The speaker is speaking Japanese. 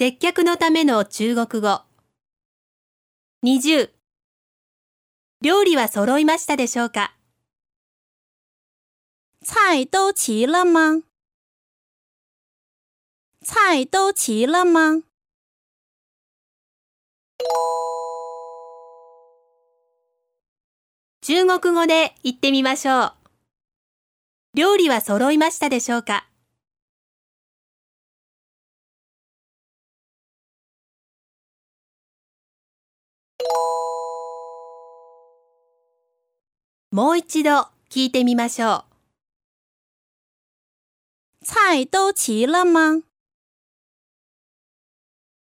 接客のための中国語。20料理は揃いましたでしょうか？菜都齐了吗？菜都齐了吗？中国語で言ってみましょう。料理は揃いましたでしょうか？もう一度聞いてみましょう。菜都齐了吗？